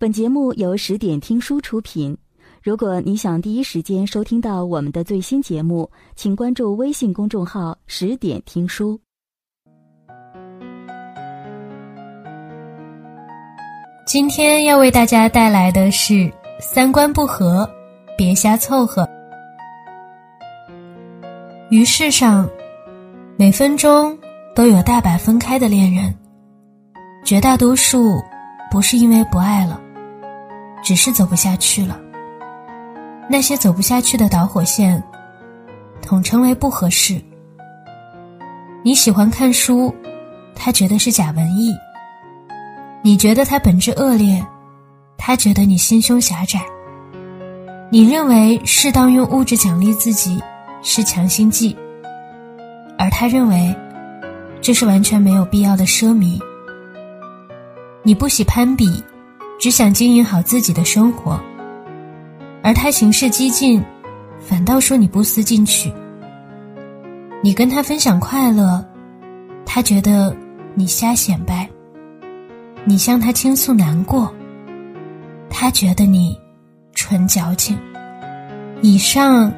本节目由十点听书出品。如果你想第一时间收听到我们的最新节目，请关注微信公众号“十点听书”。今天要为大家带来的是三观不合，别瞎凑合。于世上，每分钟都有大把分开的恋人，绝大多数不是因为不爱了。只是走不下去了。那些走不下去的导火线，统称为不合适。你喜欢看书，他觉得是假文艺；你觉得他本质恶劣，他觉得你心胸狭窄。你认为适当用物质奖励自己是强心剂，而他认为这是完全没有必要的奢靡。你不喜攀比。只想经营好自己的生活，而他行事激进，反倒说你不思进取。你跟他分享快乐，他觉得你瞎显摆；你向他倾诉难过，他觉得你纯矫情。以上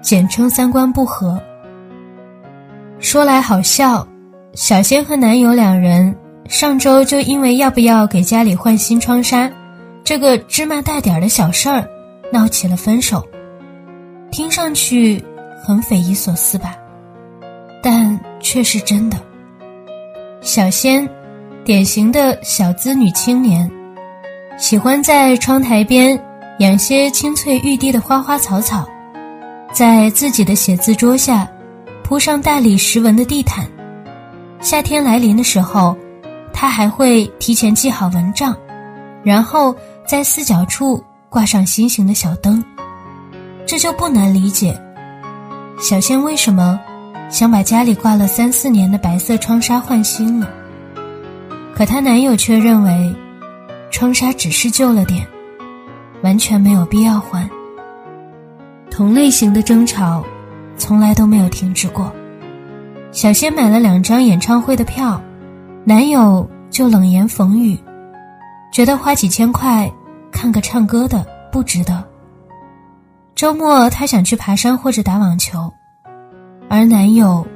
简称三观不合。说来好笑，小仙和男友两人。上周就因为要不要给家里换新窗纱，这个芝麻大点儿的小事儿，闹起了分手。听上去很匪夷所思吧？但却是真的。小仙，典型的小资女青年，喜欢在窗台边养些青翠欲滴的花花草草，在自己的写字桌下铺上大理石纹的地毯。夏天来临的时候。他还会提前系好蚊帐，然后在四角处挂上心形的小灯，这就不难理解，小仙为什么想把家里挂了三四年的白色窗纱换新了。可她男友却认为，窗纱只是旧了点，完全没有必要换。同类型的争吵，从来都没有停止过。小仙买了两张演唱会的票。男友就冷言讽语，觉得花几千块看个唱歌的不值得。周末他想去爬山或者打网球，而男友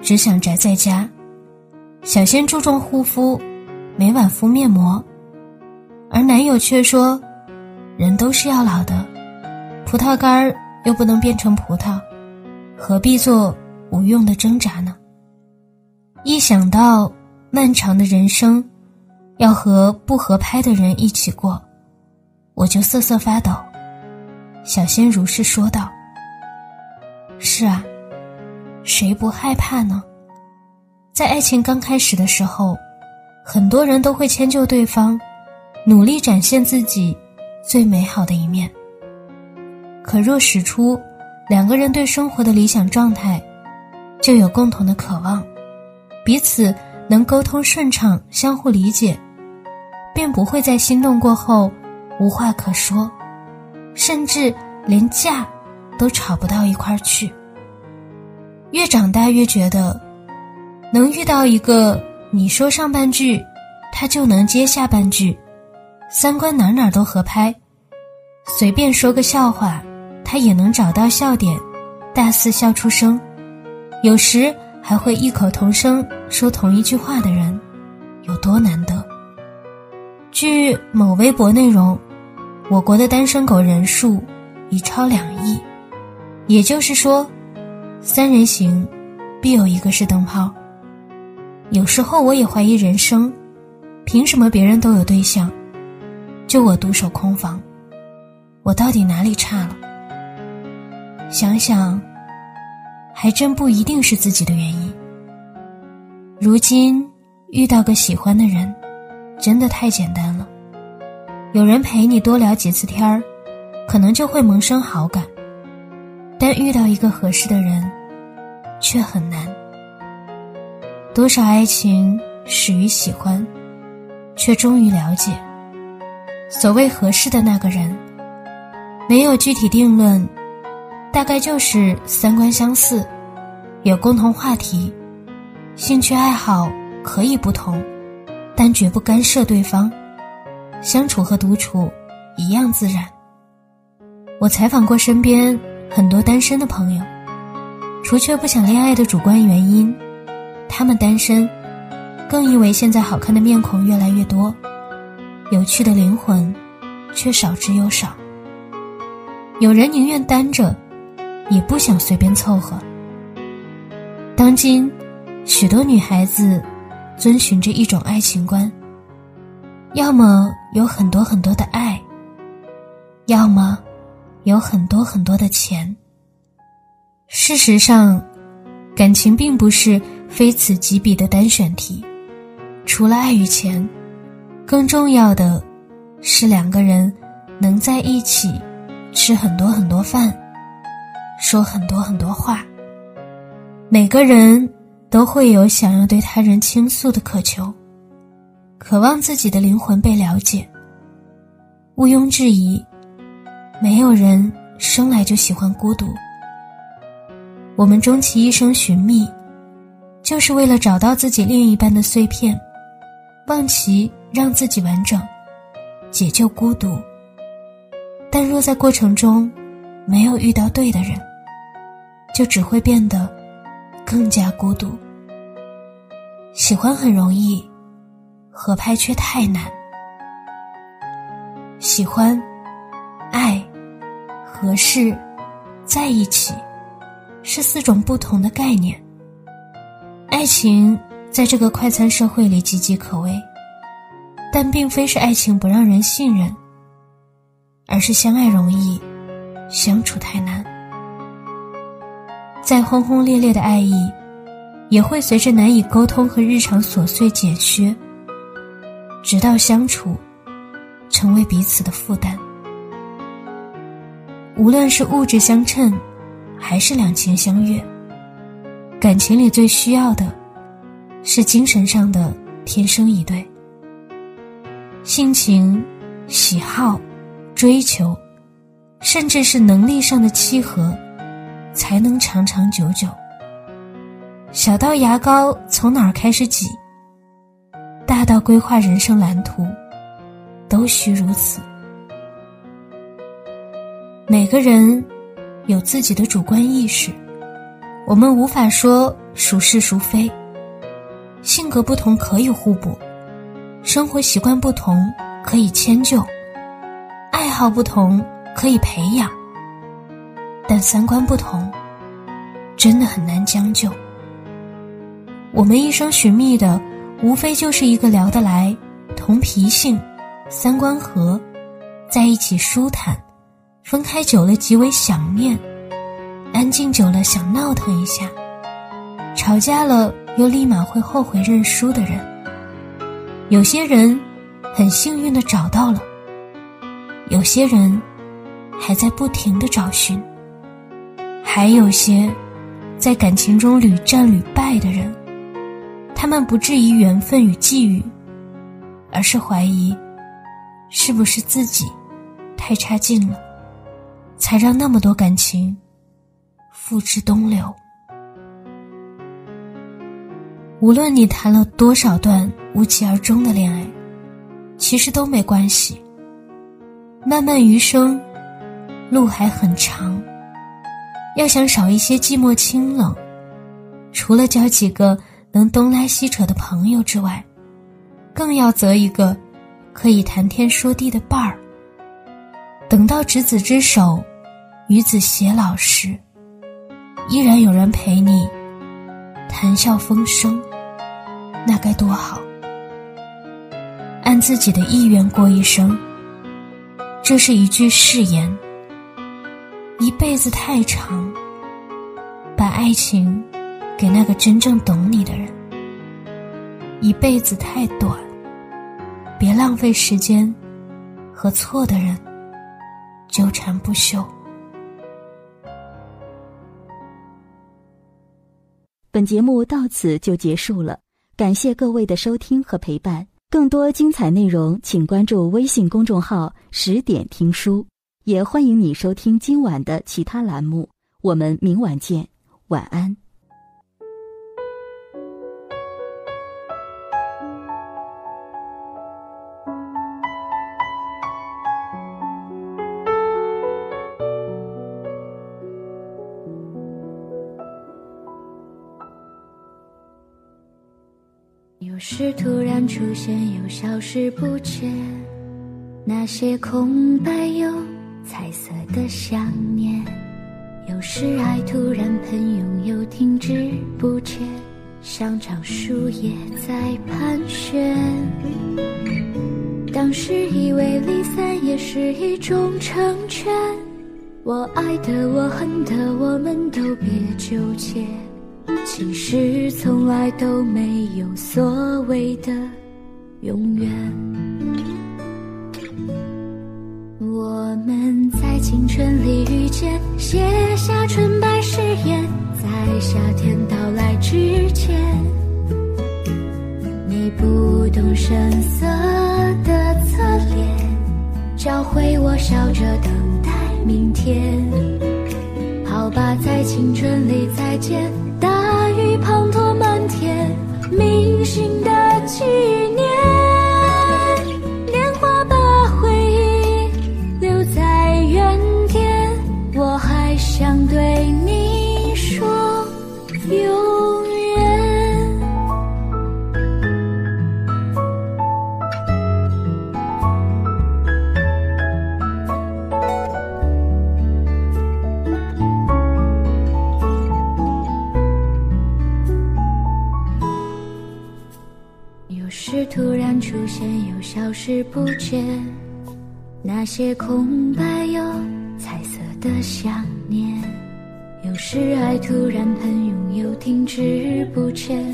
只想宅在家。小仙注重护肤，每晚敷面膜，而男友却说：“人都是要老的，葡萄干儿又不能变成葡萄，何必做无用的挣扎呢？”一想到。漫长的人生，要和不合拍的人一起过，我就瑟瑟发抖。小仙如是说道：“是啊，谁不害怕呢？在爱情刚开始的时候，很多人都会迁就对方，努力展现自己最美好的一面。可若使出两个人对生活的理想状态，就有共同的渴望，彼此。”能沟通顺畅，相互理解，便不会在心动过后无话可说，甚至连架都吵不到一块儿去。越长大越觉得，能遇到一个你说上半句，他就能接下半句，三观哪哪都合拍，随便说个笑话，他也能找到笑点，大肆笑出声，有时。还会异口同声说同一句话的人，有多难得？据某微博内容，我国的单身狗人数已超两亿，也就是说，三人行必有一个是灯泡。有时候我也怀疑人生，凭什么别人都有对象，就我独守空房？我到底哪里差了？想想。还真不一定是自己的原因。如今遇到个喜欢的人，真的太简单了。有人陪你多聊几次天儿，可能就会萌生好感。但遇到一个合适的人，却很难。多少爱情始于喜欢，却终于了解。所谓合适的那个人，没有具体定论。大概就是三观相似，有共同话题，兴趣爱好可以不同，但绝不干涉对方。相处和独处一样自然。我采访过身边很多单身的朋友，除却不想恋爱的主观原因，他们单身，更因为现在好看的面孔越来越多，有趣的灵魂却少之又少。有人宁愿单着，也不想随便凑合。当今，许多女孩子遵循着一种爱情观：要么有很多很多的爱，要么有很多很多的钱。事实上，感情并不是非此即彼的单选题，除了爱与钱，更重要的是两个人能在一起。吃很多很多饭，说很多很多话。每个人都会有想要对他人倾诉的渴求，渴望自己的灵魂被了解。毋庸置疑，没有人生来就喜欢孤独。我们终其一生寻觅，就是为了找到自己另一半的碎片，望其让自己完整，解救孤独。但若在过程中没有遇到对的人，就只会变得更加孤独。喜欢很容易，合拍却太难。喜欢、爱、合适、在一起，是四种不同的概念。爱情在这个快餐社会里岌岌可危，但并非是爱情不让人信任。而是相爱容易，相处太难。再轰轰烈烈的爱意，也会随着难以沟通和日常琐碎减削，直到相处成为彼此的负担。无论是物质相称，还是两情相悦，感情里最需要的，是精神上的天生一对。性情、喜好。追求，甚至是能力上的契合，才能长长久久。小到牙膏从哪儿开始挤，大到规划人生蓝图，都需如此。每个人有自己的主观意识，我们无法说孰是孰非。性格不同可以互补，生活习惯不同可以迁就。爱好不同可以培养，但三观不同，真的很难将就。我们一生寻觅的，无非就是一个聊得来、同脾性、三观合，在一起舒坦，分开久了极为想念，安静久了想闹腾一下，吵架了又立马会后悔认输的人。有些人很幸运的找到了。有些人还在不停的找寻，还有些在感情中屡战屡败的人，他们不质疑缘分与际遇，而是怀疑是不是自己太差劲了，才让那么多感情付之东流。无论你谈了多少段无疾而终的恋爱，其实都没关系。漫漫余生，路还很长。要想少一些寂寞清冷，除了交几个能东拉西扯的朋友之外，更要择一个可以谈天说地的伴儿。等到执子之手，与子偕老时，依然有人陪你谈笑风生，那该多好！按自己的意愿过一生。这是一句誓言。一辈子太长，把爱情给那个真正懂你的人；一辈子太短，别浪费时间和错的人纠缠不休。本节目到此就结束了，感谢各位的收听和陪伴。更多精彩内容，请关注微信公众号“十点听书”，也欢迎你收听今晚的其他栏目。我们明晚见，晚安。有时突然出现又消失不见那些空白有彩色的想念。有时爱突然喷涌，又停止不前，像场树叶在盘旋。当时以为离散也是一种成全，我爱的，我恨的，我们都别纠结。其实从来都没有所谓的永远。我们在青春里遇见，写下纯白誓言，在夏天到来之前。你不动声色的侧脸，教会我笑着等待明天。好吧，在青春里再见。大雨滂沱满天，不见，那些空白又彩色的想念。有时爱突然喷涌，又停止不前，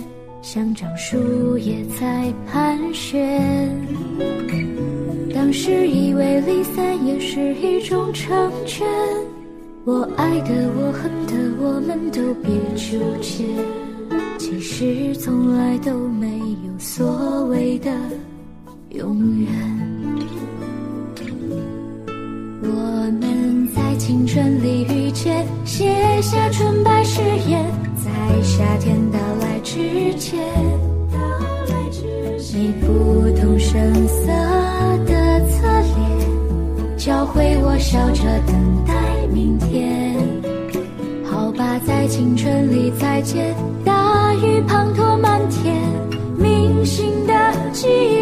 像张树叶在盘旋。当时以为离散也是一种成全，我爱的，我恨的，我们都别纠结。其实从来都没有所谓的永远。我们在青春里遇见，写下纯白誓言，在夏天到来之前。你不动声色的侧脸，教会我笑着等待明天。好吧，在青春里再见，大雨滂沱满天，铭心的纪念。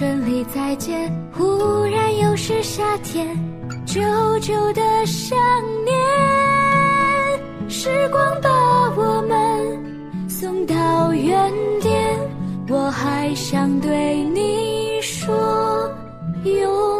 春里再见，忽然又是夏天，久久的想念。时光把我们送到原点，我还想对你说永